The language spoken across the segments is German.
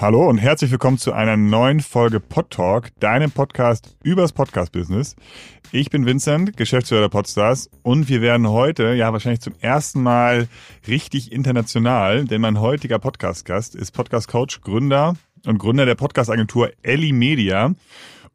Hallo und herzlich willkommen zu einer neuen Folge Pod Talk, deinem Podcast übers Podcast-Business. Ich bin Vincent, Geschäftsführer der Podstars und wir werden heute, ja wahrscheinlich zum ersten Mal richtig international, denn mein heutiger Podcast-Gast ist Podcast-Coach, Gründer und Gründer der Podcast-Agentur Ellie Media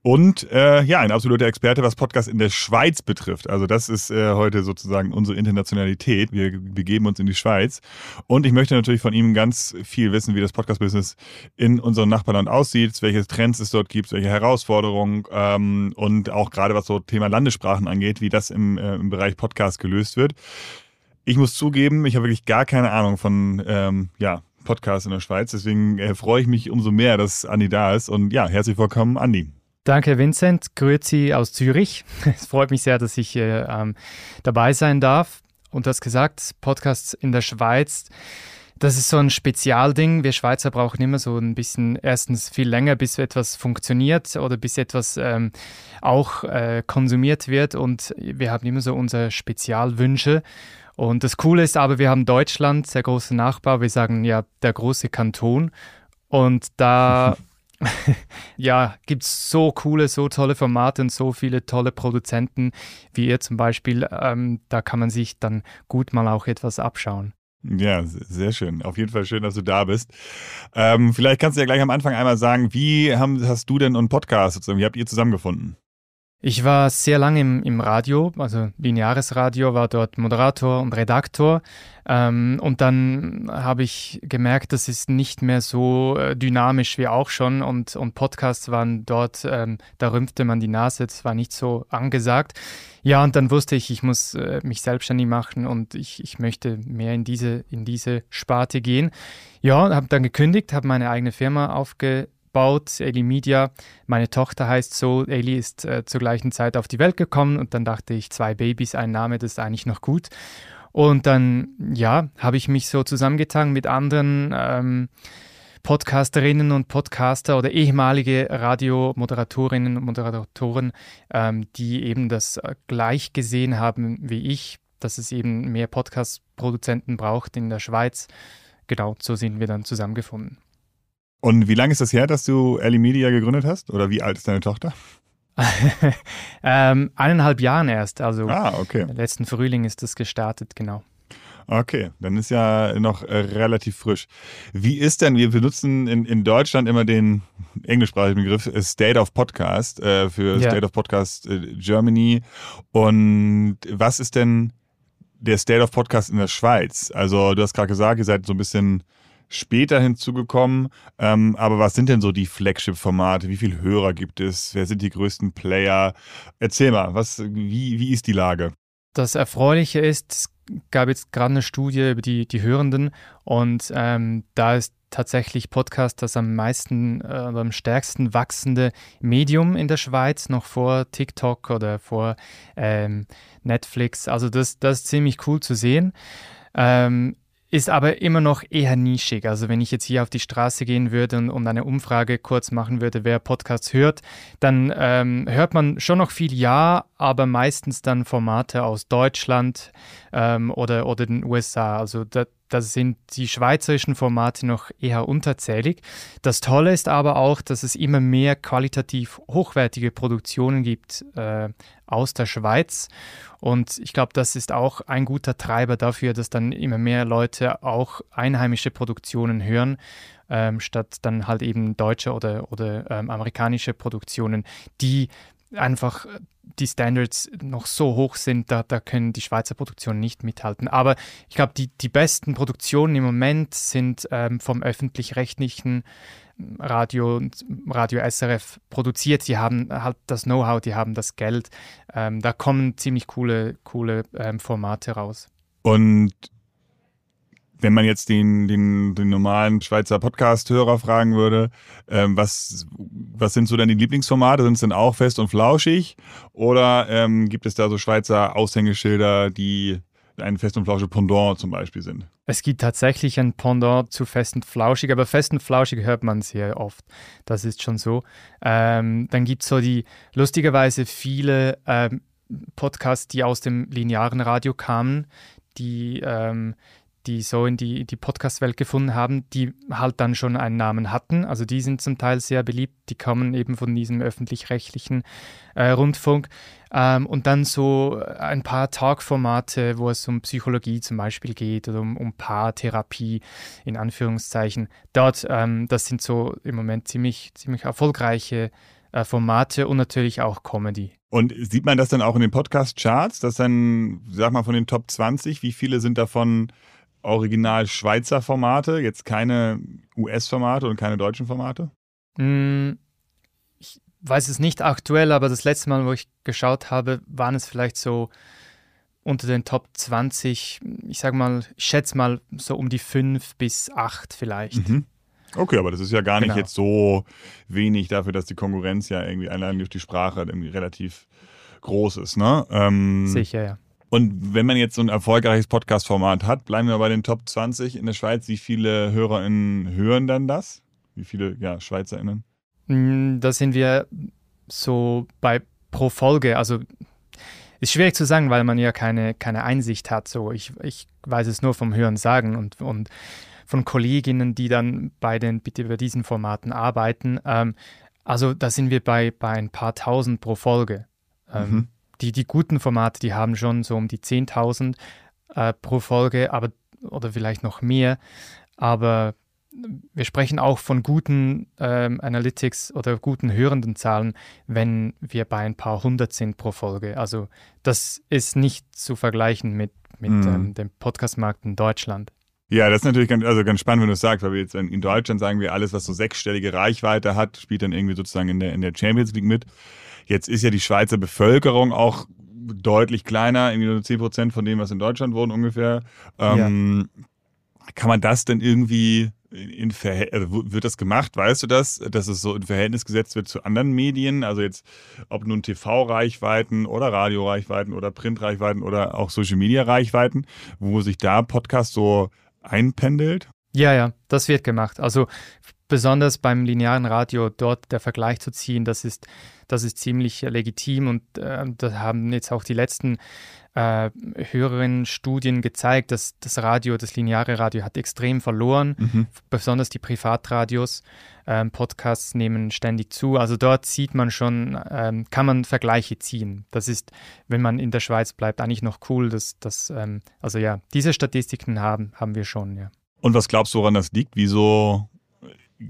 und äh, ja, ein absoluter Experte, was Podcast in der Schweiz betrifft. Also das ist äh, heute sozusagen unsere Internationalität. Wir begeben uns in die Schweiz. Und ich möchte natürlich von ihm ganz viel wissen, wie das Podcast-Business in unserem Nachbarland aussieht, welche Trends es dort gibt, welche Herausforderungen ähm, und auch gerade was so Thema Landessprachen angeht, wie das im, äh, im Bereich Podcast gelöst wird. Ich muss zugeben, ich habe wirklich gar keine Ahnung von ähm, ja, Podcasts in der Schweiz. Deswegen äh, freue ich mich umso mehr, dass Andi da ist. Und ja, herzlich willkommen, Andi. Danke, Vincent. Grüezi aus Zürich. Es freut mich sehr, dass ich äh, ähm, dabei sein darf. Und du hast gesagt, Podcasts in der Schweiz, das ist so ein Spezialding. Wir Schweizer brauchen immer so ein bisschen, erstens viel länger, bis etwas funktioniert oder bis etwas ähm, auch äh, konsumiert wird. Und wir haben immer so unsere Spezialwünsche. Und das Coole ist aber, wir haben Deutschland, der große Nachbar. Wir sagen ja der große Kanton. Und da ja, gibt es so coole, so tolle Formate und so viele tolle Produzenten wie ihr zum Beispiel. Ähm, da kann man sich dann gut mal auch etwas abschauen. Ja, sehr schön. Auf jeden Fall schön, dass du da bist. Ähm, vielleicht kannst du ja gleich am Anfang einmal sagen, wie haben, hast du denn einen Podcast wie habt ihr zusammengefunden? Ich war sehr lange im, im Radio, also lineares Radio, war dort Moderator und Redaktor. Ähm, und dann habe ich gemerkt, das ist nicht mehr so äh, dynamisch wie auch schon. Und, und Podcasts waren dort, ähm, da rümpfte man die Nase, das war nicht so angesagt. Ja, und dann wusste ich, ich muss äh, mich selbstständig machen und ich, ich möchte mehr in diese, in diese Sparte gehen. Ja, habe dann gekündigt, habe meine eigene Firma aufgebaut aufgebaut, Ailey Media. Meine Tochter heißt so. Ailey ist äh, zur gleichen Zeit auf die Welt gekommen und dann dachte ich, zwei Babys, ein Name, das ist eigentlich noch gut. Und dann, ja, habe ich mich so zusammengetan mit anderen ähm, Podcasterinnen und Podcaster oder ehemalige Radiomoderatorinnen und Moderatoren, ähm, die eben das äh, gleich gesehen haben wie ich, dass es eben mehr Podcast-Produzenten braucht in der Schweiz. Genau, so sind wir dann zusammengefunden. Und wie lange ist das her, dass du Ellie Media gegründet hast? Oder wie alt ist deine Tochter? ähm, eineinhalb Jahren erst. Also ah, okay. letzten Frühling ist das gestartet, genau. Okay, dann ist ja noch äh, relativ frisch. Wie ist denn, wir benutzen in, in Deutschland immer den englischsprachigen Begriff äh, State of Podcast äh, für ja. State of Podcast äh, Germany. Und was ist denn der State of Podcast in der Schweiz? Also du hast gerade gesagt, ihr seid so ein bisschen später hinzugekommen. Ähm, aber was sind denn so die Flagship-Formate? Wie viele Hörer gibt es? Wer sind die größten Player? Erzähl mal, was, wie, wie ist die Lage? Das Erfreuliche ist, es gab jetzt gerade eine Studie über die, die Hörenden und ähm, da ist tatsächlich Podcast das am meisten äh, am stärksten wachsende Medium in der Schweiz, noch vor TikTok oder vor ähm, Netflix. Also das, das ist ziemlich cool zu sehen. Ähm, ist aber immer noch eher nischig. Also wenn ich jetzt hier auf die Straße gehen würde und, und eine Umfrage kurz machen würde, wer Podcasts hört, dann ähm, hört man schon noch viel Ja, aber meistens dann Formate aus Deutschland ähm, oder, oder den USA. Also da, da sind die schweizerischen Formate noch eher unterzählig. Das Tolle ist aber auch, dass es immer mehr qualitativ hochwertige Produktionen gibt äh, aus der Schweiz. Und ich glaube, das ist auch ein guter Treiber dafür, dass dann immer mehr Leute auch einheimische Produktionen hören, ähm, statt dann halt eben deutsche oder, oder ähm, amerikanische Produktionen, die einfach die Standards noch so hoch sind, da, da können die Schweizer Produktionen nicht mithalten. Aber ich glaube, die, die besten Produktionen im Moment sind ähm, vom öffentlich-rechtlichen Radio und Radio SRF produziert. Die haben halt das Know-how, die haben das Geld. Ähm, da kommen ziemlich coole, coole ähm, Formate raus. Und wenn man jetzt den, den, den normalen Schweizer Podcast-Hörer fragen würde, ähm, was, was sind so denn die Lieblingsformate? Sind es denn auch fest und flauschig? Oder ähm, gibt es da so Schweizer Aushängeschilder, die ein fest und flauschig Pendant zum Beispiel sind? Es gibt tatsächlich ein Pendant zu fest und flauschig, aber fest und flauschig hört man sehr oft. Das ist schon so. Ähm, dann gibt es so die, lustigerweise viele ähm, Podcasts, die aus dem linearen Radio kamen, die ähm, die so in die, die Podcast-Welt gefunden haben, die halt dann schon einen Namen hatten. Also die sind zum Teil sehr beliebt, die kommen eben von diesem öffentlich-rechtlichen äh, Rundfunk. Ähm, und dann so ein paar Talkformate, wo es um Psychologie zum Beispiel geht oder um, um Paartherapie in Anführungszeichen. Dort, ähm, das sind so im Moment ziemlich, ziemlich erfolgreiche äh, Formate und natürlich auch Comedy. Und sieht man das dann auch in den Podcast-Charts, dass dann, sag mal, von den Top 20, wie viele sind davon original Schweizer Formate, jetzt keine US-Formate und keine deutschen Formate? Mm, ich weiß es nicht aktuell, aber das letzte Mal, wo ich geschaut habe, waren es vielleicht so unter den Top 20, ich sag mal, ich schätze mal so um die 5 bis 8 vielleicht. Mhm. Okay, aber das ist ja gar nicht Genau. jetzt so wenig dafür, dass die Konkurrenz ja irgendwie allein durch die Sprache irgendwie relativ groß ist, ne? Ähm, Sicher, ja. Und wenn man jetzt so ein erfolgreiches Podcast-Format hat, bleiben wir bei den Top 20 in der Schweiz. Wie viele HörerInnen hören dann das? Wie viele, ja, SchweizerInnen? Mm, Da sind wir so bei pro Folge, also ist schwierig zu sagen, weil man ja keine, keine Einsicht hat. So, ich, ich weiß es nur vom Hören sagen und, und von Kolleginnen, die dann bei den bitte bei diesen Formaten arbeiten. Ähm, also da sind wir bei, bei ein paar tausend pro Folge. Ähm, Mhm. Die, die guten Formate, die haben schon so um die 10.000 äh, pro Folge, aber oder vielleicht noch mehr. Aber wir sprechen auch von guten ähm, Analytics oder guten hörenden Zahlen, wenn wir bei ein paar hundert sind pro Folge. Also das ist nicht zu vergleichen mit, mit Mhm. ähm, dem Podcastmarkt in Deutschland. Ja, das ist natürlich ganz, also ganz spannend, wenn du es sagst, weil wir jetzt in, in Deutschland sagen wir, alles, was so sechsstellige Reichweite hat, spielt dann irgendwie sozusagen in der, in der Champions League mit. Jetzt ist ja die Schweizer Bevölkerung auch deutlich kleiner, irgendwie nur 10 Prozent von dem, was in Deutschland wohnt ungefähr. Ähm, Kann man das denn irgendwie in Verhältnis, also wird das gemacht, weißt du das, dass es so in Verhältnis gesetzt wird zu anderen Medien, also jetzt ob nun TV-Reichweiten oder Radio-Reichweiten oder Print-Reichweiten oder auch Social-Media-Reichweiten, wo sich da Podcast so einpendelt? Ja, ja, das wird gemacht. Also besonders beim linearen Radio dort der Vergleich zu ziehen, das ist, das ist ziemlich legitim und äh, da haben jetzt auch die letzten äh, höheren Studien gezeigt, dass das Radio, das lineare Radio hat extrem verloren, Mhm. besonders die Privatradios. Ähm, Podcasts nehmen ständig zu. Also dort sieht man schon, ähm, kann man Vergleiche ziehen. Das ist, wenn man in der Schweiz bleibt, eigentlich noch cool. Dass, dass, ähm, also ja, diese Statistiken haben, haben wir schon, ja. Und was glaubst du, woran das liegt? Wieso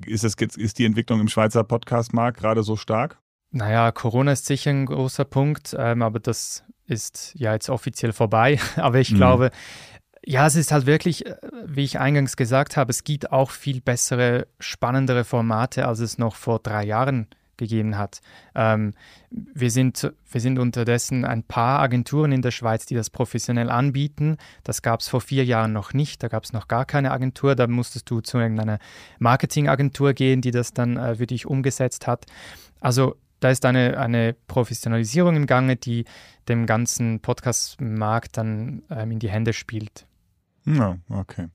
ist, es, ist die Entwicklung im Schweizer Podcast-Markt gerade so stark? Naja, Corona ist sicher ein großer Punkt, ähm, aber das ist ja jetzt offiziell vorbei. aber ich Mhm. glaube, ja, es ist halt wirklich, äh, wie ich eingangs gesagt habe, es gibt auch viel bessere, spannendere Formate, als es noch vor drei Jahren gegeben hat. Ähm, wir, sind, wir sind unterdessen ein paar Agenturen in der Schweiz, die das professionell anbieten. Das gab es vor vier Jahren noch nicht. Da gab es noch gar keine Agentur. Da musstest du zu irgendeiner Marketingagentur gehen, die das dann äh, für dich umgesetzt hat. Also da ist eine, eine Professionalisierung im Gange, die dem ganzen Podcast-Markt dann ähm, in die Hände spielt. Ja, okay.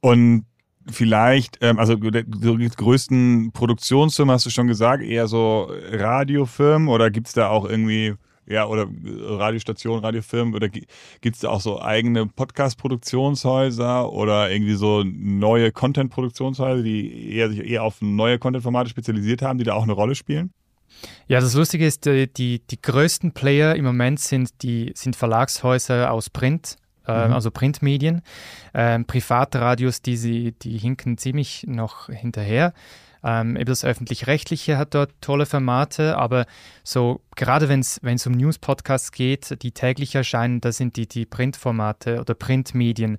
Und vielleicht, ähm, also die größten Produktionsfirmen hast du schon gesagt, eher so Radiofirmen oder gibt es da auch irgendwie, ja, oder Radiostationen, Radiofirmen oder gibt es da auch so eigene Podcast-Produktionshäuser oder irgendwie so neue Content-Produktionshäuser, die eher sich eher auf neue Content-Formate spezialisiert haben, die da auch eine Rolle spielen? Ja, das Lustige ist, äh, die, die größten Player im Moment sind die sind Verlagshäuser aus Print, äh, Mhm. also Printmedien. Ähm, Privatradios, die, sie, die hinken ziemlich noch hinterher. Ähm, eben das Öffentlich-Rechtliche hat dort tolle Formate, aber so gerade wenn es um News-Podcasts geht, die täglich erscheinen, da sind die, die Printformate oder Printmedien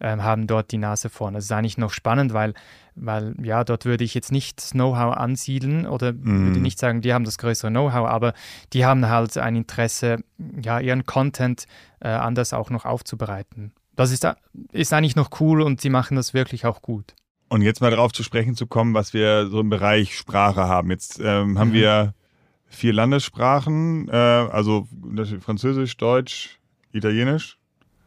ähm, haben dort die Nase vorne. Das ist eigentlich noch spannend, weil, weil ja, dort würde ich jetzt nicht Know-how ansiedeln oder Mhm. würde nicht sagen, die haben das größere Know-how, aber die haben halt ein Interesse, ja, ihren Content äh, anders auch noch aufzubereiten. Das ist, ist eigentlich noch cool und sie machen das wirklich auch gut. Und jetzt mal darauf zu sprechen zu kommen, was wir so im Bereich Sprache haben. Jetzt ähm, haben Mhm. wir vier Landessprachen, äh, also Französisch, Deutsch, Italienisch.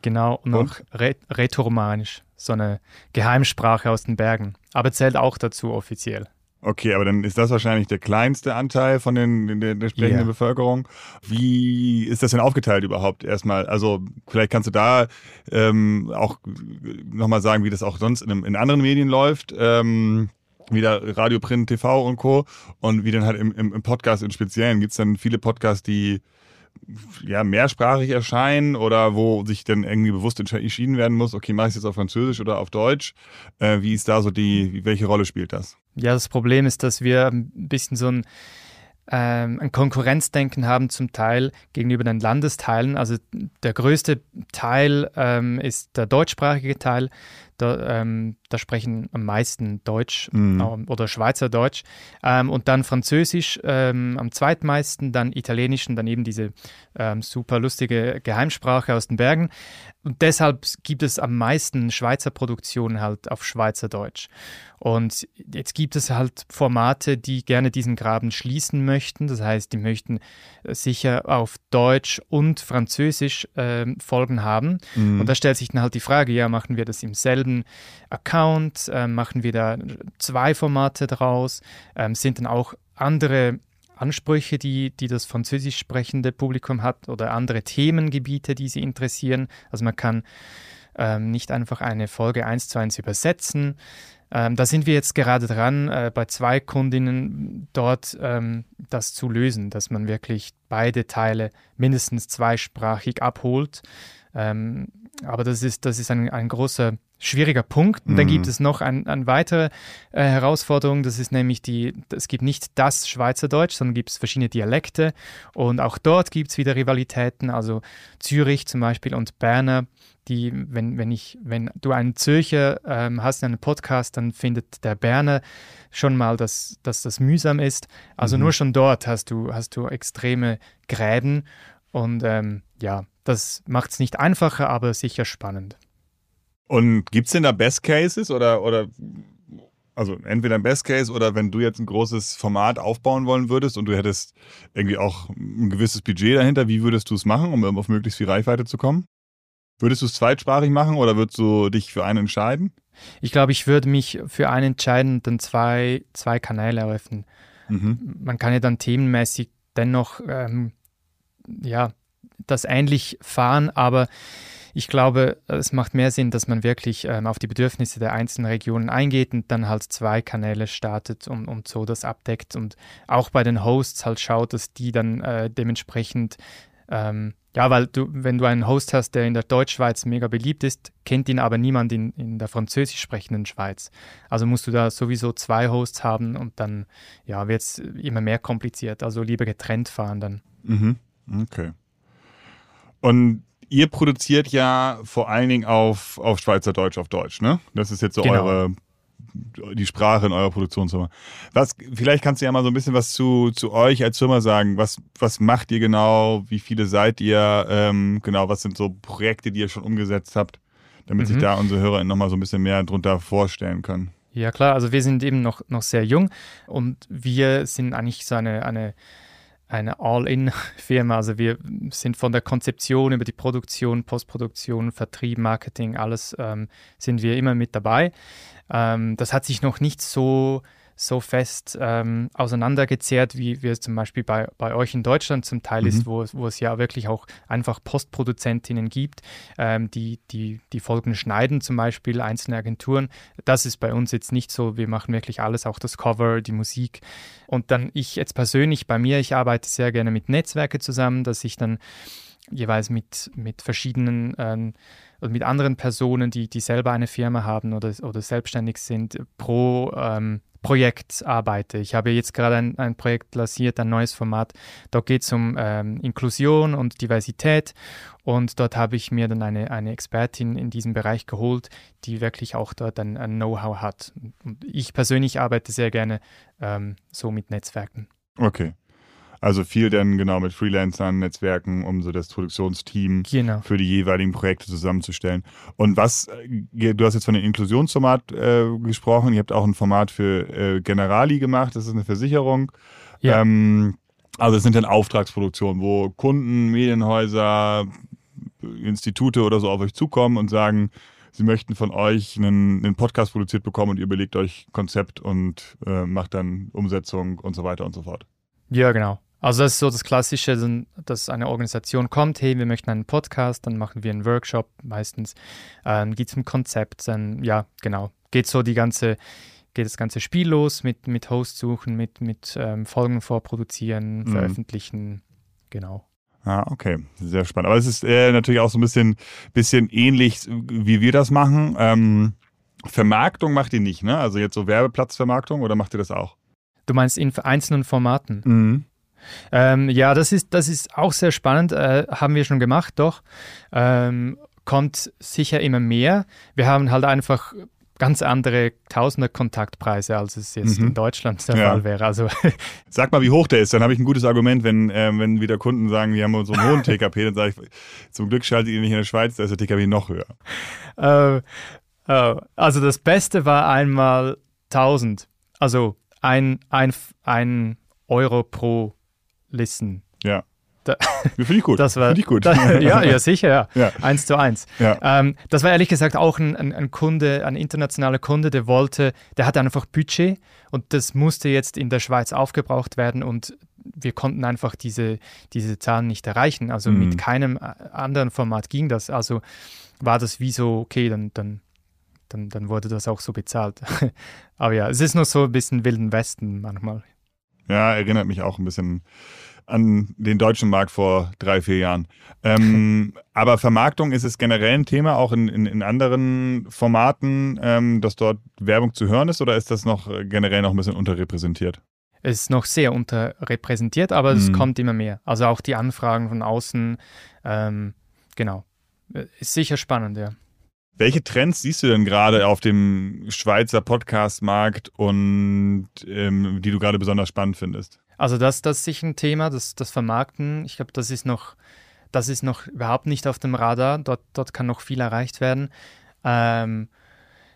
Genau, und Und? noch Re Rätoromanisch, so eine Geheimsprache aus den Bergen. Aber zählt auch dazu offiziell. Okay, aber dann ist das wahrscheinlich der kleinste Anteil von den, der, der sprechenden yeah. Bevölkerung. Wie ist das denn aufgeteilt überhaupt erstmal? Also vielleicht kannst du da ähm, auch nochmal sagen, wie das auch sonst in, in anderen Medien läuft. Ähm, wieder Radio, Print, TV und Co. Und wie dann halt im, im, im Podcast im Speziellen. Gibt es dann viele Podcasts, die ja, mehrsprachig erscheinen oder wo sich dann irgendwie bewusst entschieden werden muss, okay, mache ich es jetzt auf Französisch oder auf Deutsch? Äh, wie ist da so die, welche Rolle spielt das? Ja, das Problem ist, dass wir ein bisschen so ein, ähm, ein Konkurrenzdenken haben zum Teil gegenüber den Landesteilen. Also der größte Teil ähm, ist der deutschsprachige Teil. Da, ähm, da, sprechen am meisten Deutsch mhm. ähm, oder Schweizerdeutsch ähm, und dann Französisch ähm, am zweitmeisten, dann Italienisch und dann eben diese ähm, super lustige Geheimsprache aus den Bergen. Und deshalb gibt es am meisten Schweizer Produktionen halt auf Schweizerdeutsch. Und jetzt gibt es halt Formate, die gerne diesen Graben schließen möchten. Das heißt, die möchten äh, sicher auf Deutsch und Französisch äh, Folgen haben. Mhm. Und da stellt sich dann halt die Frage, ja, machen wir das im selben Account? Äh, machen wir da zwei Formate draus? Ähm, sind dann auch andere Ansprüche, die, die das französisch sprechende Publikum hat oder andere Themengebiete, die sie interessieren? Also man kann ähm, nicht einfach eine Folge eins zu eins übersetzen. Ähm, da sind wir jetzt gerade dran, äh, bei zwei Kundinnen dort ähm, das zu lösen, dass man wirklich beide Teile mindestens zweisprachig abholt. Ähm, aber das ist, das ist ein, ein großer schwieriger Punkt. Und dann gibt mhm. es noch ein, eine weitere äh, Herausforderung, das ist nämlich die, es gibt nicht das Schweizerdeutsch, sondern gibt es verschiedene Dialekte und auch dort gibt es wieder Rivalitäten, also Zürich zum Beispiel und Berner, die, wenn, wenn ich, wenn du einen Zürcher ähm, hast in einem Podcast, dann findet der Berner schon mal, dass, dass das mühsam ist. Also mhm. nur schon dort hast du, hast du extreme Gräben und ähm, ja, das macht es nicht einfacher, aber sicher spannend. Und gibt es denn da Best Cases oder, oder also entweder ein Best Case oder wenn du jetzt ein großes Format aufbauen wollen würdest und du hättest irgendwie auch ein gewisses Budget dahinter, wie würdest du es machen, um auf möglichst viel Reichweite zu kommen? Würdest du es zweitsprachig machen oder würdest du dich für einen entscheiden? Ich glaube, ich würde mich für einen entscheiden und dann zwei, zwei Kanäle eröffnen. Mhm. Man kann ja dann themenmäßig dennoch ähm, ja, das ähnlich fahren, aber ich glaube, es macht mehr Sinn, dass man wirklich ähm, auf die Bedürfnisse der einzelnen Regionen eingeht und dann halt zwei Kanäle startet und, und so das abdeckt und auch bei den Hosts halt schaut, dass die dann äh, dementsprechend ähm, ja, weil du, wenn du einen Host hast, der in der Deutschschweiz mega beliebt ist, kennt ihn aber niemand in, in der französisch sprechenden Schweiz. Also musst du da sowieso zwei Hosts haben und dann ja, wird es immer mehr kompliziert. Also lieber getrennt fahren dann. Mhm. Okay. Und ihr produziert ja vor allen Dingen auf, auf Schweizerdeutsch auf Deutsch, ne? Das ist jetzt so genau. eure die Sprache in eurer Produktionsfirma. Was, vielleicht kannst du ja mal so ein bisschen was zu, zu euch als Firma sagen. Was, was macht ihr genau? Wie viele seid ihr? Ähm, genau, was sind so Projekte, die ihr schon umgesetzt habt, damit mhm. sich da unsere HörerInnen nochmal so ein bisschen mehr drunter vorstellen können? Ja, klar. Also wir sind eben noch, noch sehr jung und wir sind eigentlich so eine, eine eine All-in-Firma. Also wir sind von der Konzeption über die Produktion, Postproduktion, Vertrieb, Marketing, alles ähm, sind wir immer mit dabei. Ähm, das hat sich noch nicht so so fest ähm, auseinandergezehrt, wie, wie es zum Beispiel bei, bei euch in Deutschland zum Teil mhm. ist, wo, wo es ja wirklich auch einfach Postproduzentinnen gibt, ähm, die, die die Folgen schneiden, zum Beispiel einzelne Agenturen. Das ist bei uns jetzt nicht so. Wir machen wirklich alles, auch das Cover, die Musik. Und dann ich jetzt persönlich bei mir, ich arbeite sehr gerne mit Netzwerke zusammen, dass ich dann jeweils mit, mit verschiedenen ähm, oder mit anderen Personen, die, die selber eine Firma haben oder, oder selbstständig sind, pro ähm, Projekt arbeite. Ich habe jetzt gerade ein, ein Projekt lanciert, ein neues Format. Dort geht es um ähm, Inklusion und Diversität und dort habe ich mir dann eine, eine Expertin in diesem Bereich geholt, die wirklich auch dort ein, ein Know-how hat. Und ich persönlich arbeite sehr gerne ähm, so mit Netzwerken. Okay. Also viel dann genau mit Freelancern, Netzwerken, um so das Produktionsteam genau. für die jeweiligen Projekte zusammenzustellen. Und was, äh, du hast jetzt von dem Inklusionsformat äh, gesprochen, ihr habt auch ein Format für äh, Generali gemacht, das ist eine Versicherung. Ja. Ähm, also es sind dann Auftragsproduktionen, wo Kunden, Medienhäuser, Institute oder so auf euch zukommen und sagen, sie möchten von euch einen, einen Podcast produziert bekommen und ihr überlegt euch Konzept und äh, macht dann Umsetzung und so weiter und so fort. Ja, genau. Also das ist so das Klassische, dass eine Organisation kommt, hey, wir möchten einen Podcast, dann machen wir einen Workshop meistens, ähm, geht es um Konzept, dann ja, genau, geht so die ganze, geht das ganze Spiel los mit, mit Host suchen, mit, mit ähm, Folgen vorproduzieren, mhm. veröffentlichen, genau. Ah, okay, sehr spannend. Aber es ist äh, natürlich auch so ein bisschen, bisschen ähnlich, wie wir das machen. Ähm, Vermarktung macht ihr nicht, ne? Also jetzt so Werbeplatzvermarktung oder macht ihr das auch? Du meinst in einzelnen Formaten? Mhm. Ähm, ja, das ist, das ist auch sehr spannend. Äh, haben wir schon gemacht, doch. Ähm, kommt sicher immer mehr. Wir haben halt einfach ganz andere Tausender Kontaktpreise, als es jetzt mhm. in Deutschland der ja. Fall wäre. Also Sag mal, wie hoch der ist, dann habe ich ein gutes Argument, wenn, äh, wenn wieder Kunden sagen, wir haben so einen hohen TKP, dann sage ich, zum Glück schaltet ihr nicht in der Schweiz, da ist der TKP noch höher. Äh, äh, also das Beste war einmal 1000, also ein, ein, ein Euro pro Listen. Ja. Da, Finde ich gut. Das war, Finde ich gut. Da, ja, ja, sicher, ja. ja. Eins zu eins. Ja. Ähm, das war ehrlich gesagt auch ein, ein, ein, Kunde, ein internationaler Kunde, der wollte, der hatte einfach Budget und das musste jetzt in der Schweiz aufgebraucht werden und wir konnten einfach diese, diese Zahlen nicht erreichen. Also mhm. mit keinem anderen Format ging das. Also war das wie so, okay, dann, dann, dann, dann wurde das auch so bezahlt. Aber ja, es ist nur so ein bisschen Wilden Westen manchmal. Ja, erinnert mich auch ein bisschen an den deutschen Markt vor drei, vier Jahren. Ähm, aber Vermarktung ist es generell ein Thema, auch in, in, in anderen Formaten, ähm, dass dort Werbung zu hören ist oder ist das noch generell noch ein bisschen unterrepräsentiert? Es ist noch sehr unterrepräsentiert, aber mhm. es kommt immer mehr. Also auch die Anfragen von außen, ähm, genau. Ist sicher spannend, ja. Welche Trends siehst du denn gerade auf dem Schweizer Podcast-Markt und ähm, die du gerade besonders spannend findest? Also das, das ist sicher ein Thema, das, das Vermarkten. Ich glaube, das ist noch, das ist noch überhaupt nicht auf dem Radar. Dort, dort kann noch viel erreicht werden. Ähm,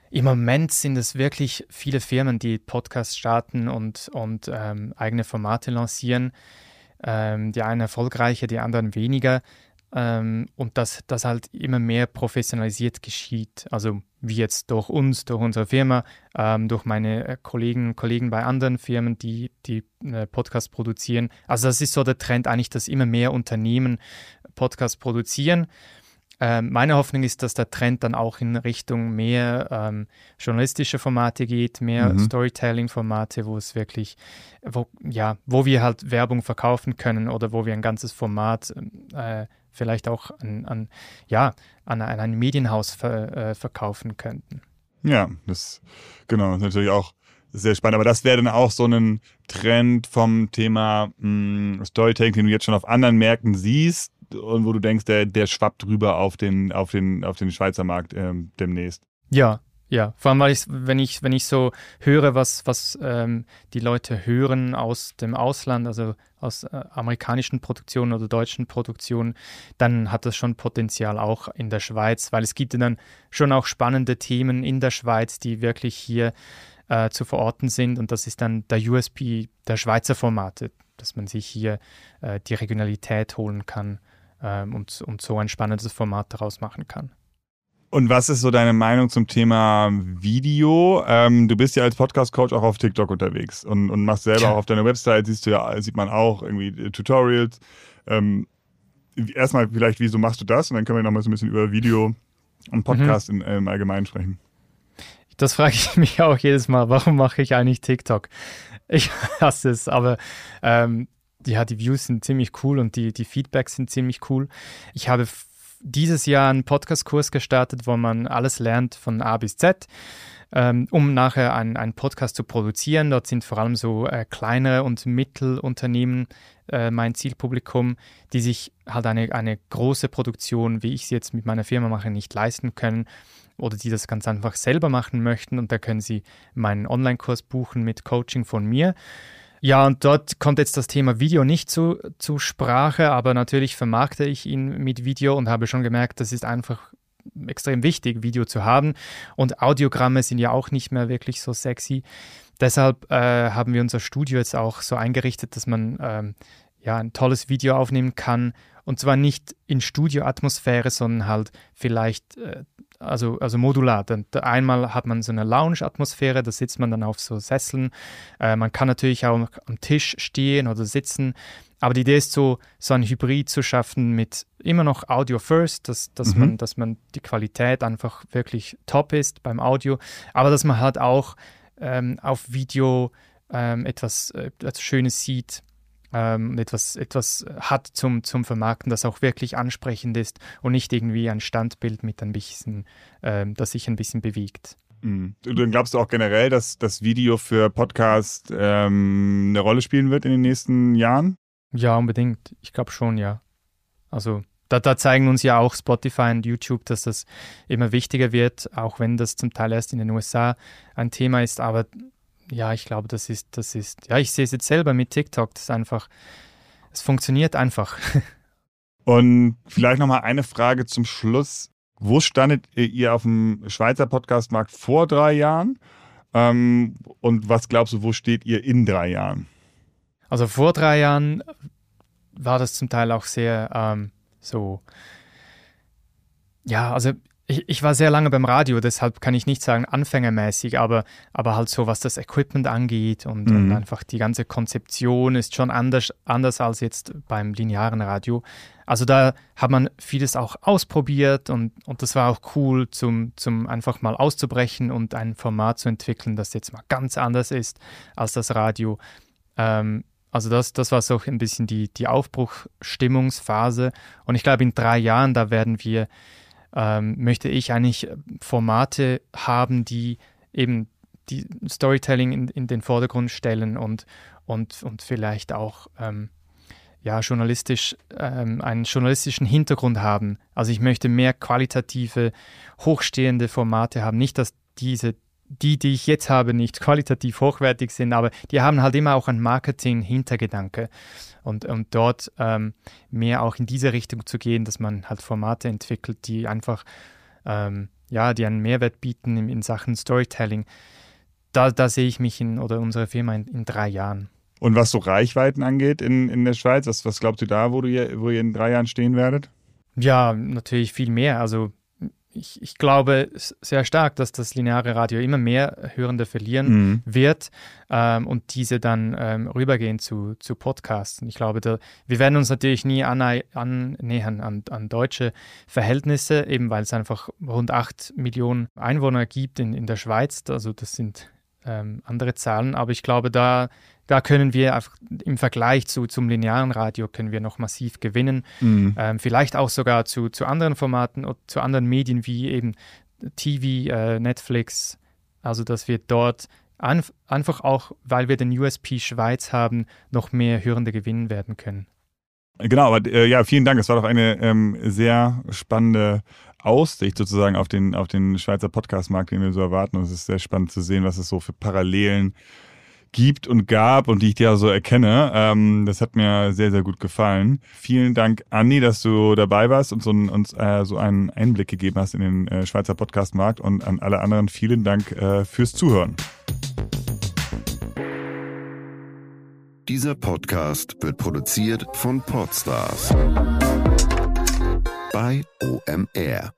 Im Moment sind es wirklich viele Firmen, die Podcasts starten und, und ähm, eigene Formate lancieren. Ähm, die einen erfolgreicher, die anderen weniger. Ähm, und dass das halt immer mehr professionalisiert geschieht. Also wie jetzt durch uns, durch unsere Firma, ähm, durch meine äh, Kollegen und Kollegen bei anderen Firmen, die, die äh, Podcasts produzieren. Also das ist so der Trend eigentlich, dass immer mehr Unternehmen Podcasts produzieren. Ähm, meine Hoffnung ist, dass der Trend dann auch in Richtung mehr ähm, journalistische Formate geht, mehr mhm. Storytelling-Formate, wo es wirklich, wo, ja, wo wir halt Werbung verkaufen können oder wo wir ein ganzes Format äh, vielleicht auch an, an ja, an, an, ein Medienhaus ver, äh, verkaufen könnten. Ja, das genau, ist natürlich auch sehr spannend. Aber das wäre dann auch so ein Trend vom Thema mh, hm, Storytelling, den du jetzt schon auf anderen Märkten siehst und wo du denkst, der, der schwappt drüber auf den, auf den, auf den Schweizer Markt ähm, demnächst. Ja, ja, vor allem, weil ich, wenn ich, wenn ich so höre, was, was ähm, die Leute hören aus dem Ausland, also aus äh, amerikanischen Produktionen oder deutschen Produktionen, dann hat das schon Potenzial auch in der Schweiz, weil es gibt dann schon auch spannende Themen in der Schweiz, die wirklich hier äh, zu verorten sind und das ist dann der USP der Schweizer Formate, dass man sich hier äh, die Regionalität holen kann ähm, und, und so ein spannendes Format daraus machen kann. Und was ist so deine Meinung zum Thema Video? Ähm, du bist ja als Podcast-Coach auch auf TikTok unterwegs und, und machst selber ja. auch auf deiner Website, siehst du ja, sieht man auch irgendwie äh, Tutorials. Ähm, erstmal vielleicht, wieso machst du das? Und dann können wir nochmal so ein bisschen über Video und Podcast mhm. in, äh, im Allgemeinen sprechen. Das frage ich mich auch jedes Mal. Warum mache ich eigentlich TikTok? Ich hasse es, aber ähm, ja, die Views sind ziemlich cool und die, die Feedbacks sind ziemlich cool. Ich habe dieses Jahr einen Podcast-Kurs gestartet, wo man alles lernt von A bis Z, ähm, um nachher einen Podcast zu produzieren. Dort sind vor allem so äh, kleinere und Mittelunternehmen äh, mein Zielpublikum, die sich halt eine, eine große Produktion, wie ich sie jetzt mit meiner Firma mache, nicht leisten können oder die das ganz einfach selber machen möchten. Und da können sie meinen Online-Kurs buchen mit Coaching von mir. Ja, und dort kommt jetzt das Thema Video nicht zu, zu Sprache, aber natürlich vermarkte ich ihn mit Video und habe schon gemerkt, das ist einfach extrem wichtig, Video zu haben. Und Audiogramme sind ja auch nicht mehr wirklich so sexy. Deshalb äh, haben wir unser Studio jetzt auch so eingerichtet, dass man ähm, ja ein tolles Video aufnehmen kann. Und zwar nicht in Studioatmosphäre, sondern halt vielleicht äh, also, also modular. Dann, einmal hat man so eine Lounge-Atmosphäre, da sitzt man dann auf so Sesseln. Äh, man kann natürlich auch am Tisch stehen oder sitzen. Aber die Idee ist so, so ein Hybrid zu schaffen mit immer noch Audio First, dass, dass, mhm. man, dass man die Qualität einfach wirklich top ist beim Audio, aber dass man halt auch ähm, auf Video ähm, etwas, äh, etwas Schönes sieht, ähm, etwas, etwas hat zum, zum Vermarkten, das auch wirklich ansprechend ist und nicht irgendwie ein Standbild mit ein bisschen, ähm, das sich ein bisschen bewegt. Mhm. Dann glaubst du auch generell, dass das Video für Podcast ähm, eine Rolle spielen wird in den nächsten Jahren? Ja, unbedingt. Ich glaube schon, ja. Also da, da, zeigen uns ja auch Spotify und YouTube, dass das immer wichtiger wird, auch wenn das zum Teil erst in den USA ein Thema ist. Aber ja, ich glaube, das ist, das ist, ja, ich sehe es jetzt selber mit TikTok, das ist einfach, es funktioniert einfach. Und vielleicht nochmal eine Frage zum Schluss. Wo standet ihr auf dem Schweizer Podcastmarkt vor drei Jahren? Ähm, und was glaubst du, wo steht ihr in drei Jahren? Also vor drei Jahren war das zum Teil auch sehr ähm, so, ja, also ich, ich, war sehr lange beim Radio, deshalb kann ich nicht sagen anfängermäßig, aber, aber halt so, was das Equipment angeht und, mhm. und, einfach die ganze Konzeption ist schon anders, anders als jetzt beim linearen Radio. Also da hat man vieles auch ausprobiert und, und das war auch cool, zum, zum einfach mal auszubrechen und ein Format zu entwickeln, das jetzt mal ganz anders ist als das Radio. Ähm, also das, das war so ein bisschen die, die Aufbruchstimmungsphase. Und ich glaube, in drei Jahren, da werden wir ähm, möchte ich eigentlich Formate haben, die eben die Storytelling in, in den Vordergrund stellen und, und, und vielleicht auch ähm, ja, journalistisch ähm, einen journalistischen Hintergrund haben. Also ich möchte mehr qualitative, hochstehende Formate haben. Nicht, dass diese die, die ich jetzt habe, nicht qualitativ hochwertig sind, aber die haben halt immer auch ein Marketing-Hintergedanke. Und, und dort ähm, mehr auch in diese Richtung zu gehen, dass man halt Formate entwickelt, die einfach, ähm, ja, die einen Mehrwert bieten in, in Sachen Storytelling. Da, da sehe ich mich in, oder unsere Firma in, in drei Jahren. Und was so Reichweiten angeht in, in der Schweiz, was, was glaubst du da, wo, du, wo ihr in drei Jahren stehen werdet? Ja, natürlich viel mehr. Also ich, ich, glaube sehr stark, dass das lineare Radio immer mehr Hörende verlieren mhm. wird ähm, und diese dann ähm, rübergehen zu, zu Podcasts. Ich glaube, da, wir werden uns natürlich nie annähern an, an deutsche Verhältnisse, eben weil es einfach rund acht Millionen Einwohner gibt in, in der Schweiz. Also das sind ähm, andere Zahlen, aber ich glaube, da da können wir einfach im Vergleich zu, zum linearen Radio können wir noch massiv gewinnen. Mhm. Ähm, vielleicht auch sogar zu, zu anderen Formaten oder zu anderen Medien wie eben TV, äh, Netflix. Also dass wir dort anf einfach auch, weil wir den USP Schweiz haben, noch mehr Hörende gewinnen werden können. Genau, aber äh, ja, vielen Dank. Es war doch eine ähm, sehr spannende Aussicht sozusagen auf den, auf den Schweizer Podcastmarkt, den wir so erwarten. Und es ist sehr spannend zu sehen, was es so für Parallelen gibt und gab und die ich dir so erkenne. Ähm, das hat mir sehr, sehr gut gefallen. Vielen Dank, Andi, dass du dabei warst und so, uns äh, so einen Einblick gegeben hast in den äh, Schweizer Podcastmarkt und an alle anderen vielen Dank äh, fürs Zuhören. Dieser Podcast wird produziert von Podstars bei OMR.